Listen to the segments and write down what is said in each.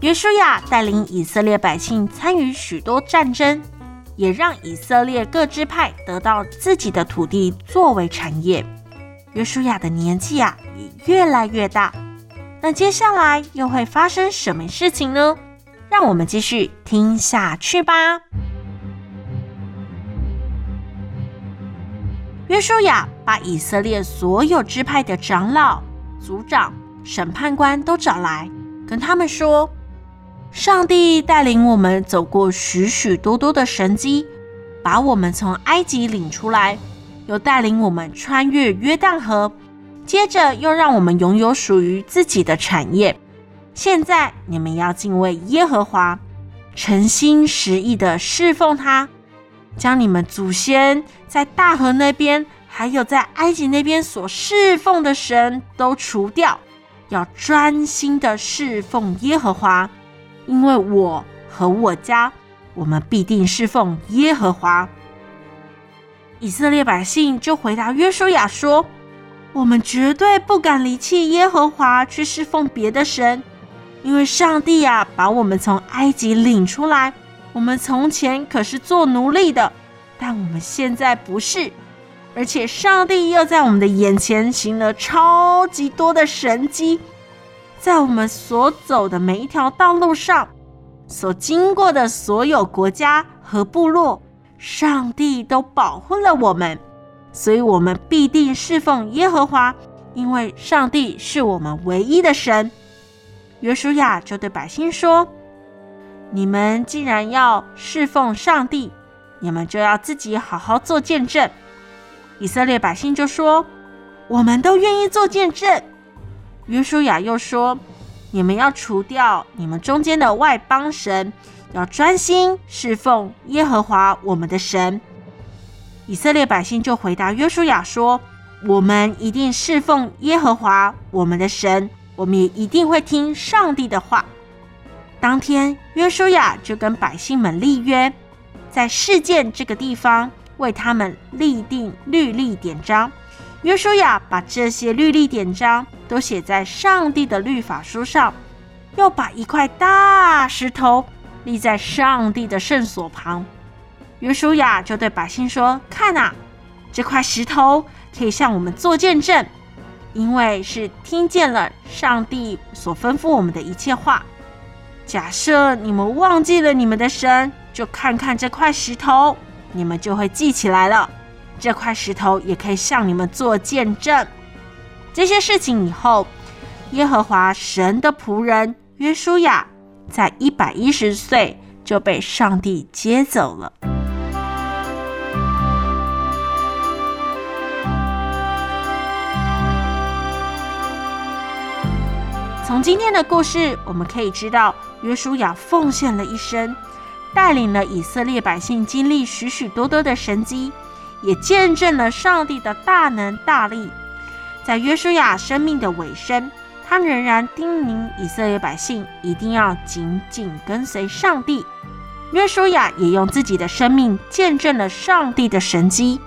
约书亚带领以色列百姓参与许多战争，也让以色列各支派得到自己的土地作为产业。约书亚的年纪啊也越来越大，那接下来又会发生什么事情呢？让我们继续听下去吧。约书亚把以色列所有支派的长老、族长、审判官都找来，跟他们说。上帝带领我们走过许许多多的神迹，把我们从埃及领出来，又带领我们穿越约旦河，接着又让我们拥有属于自己的产业。现在你们要敬畏耶和华，诚心实意的侍奉他，将你们祖先在大河那边，还有在埃及那边所侍奉的神都除掉，要专心的侍奉耶和华。因为我和我家，我们必定侍奉耶和华。以色列百姓就回答约书亚说：“我们绝对不敢离弃耶和华去侍奉别的神，因为上帝呀，把我们从埃及领出来。我们从前可是做奴隶的，但我们现在不是。而且上帝又在我们的眼前行了超级多的神迹。”在我们所走的每一条道路上，所经过的所有国家和部落，上帝都保护了我们，所以我们必定侍奉耶和华，因为上帝是我们唯一的神。约书亚就对百姓说：“你们既然要侍奉上帝，你们就要自己好好做见证。”以色列百姓就说：“我们都愿意做见证。”约书亚又说：“你们要除掉你们中间的外邦神，要专心侍奉耶和华我们的神。”以色列百姓就回答约书亚说：“我们一定侍奉耶和华我们的神，我们也一定会听上帝的话。”当天，约书亚就跟百姓们立约，在示剑这个地方为他们立定律例典章。约书亚把这些律例典章都写在上帝的律法书上，又把一块大石头立在上帝的圣所旁。约书亚就对百姓说：“看啊，这块石头可以向我们做见证，因为是听见了上帝所吩咐我们的一切话。假设你们忘记了你们的神，就看看这块石头，你们就会记起来了。”这块石头也可以向你们做见证。这些事情以后，耶和华神的仆人约书亚在一百一十岁就被上帝接走了。从今天的故事，我们可以知道，约书亚奉献了一生，带领了以色列百姓经历许许多多的神迹。也见证了上帝的大能大力。在约书亚生命的尾声，他仍然叮咛以色列百姓一定要紧紧跟随上帝。约书亚也用自己的生命见证了上帝的神迹。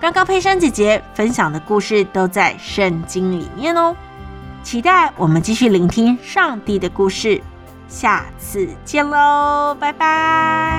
刚刚佩珊姐姐分享的故事都在圣经里面哦。期待我们继续聆听上帝的故事。下次见喽，拜拜。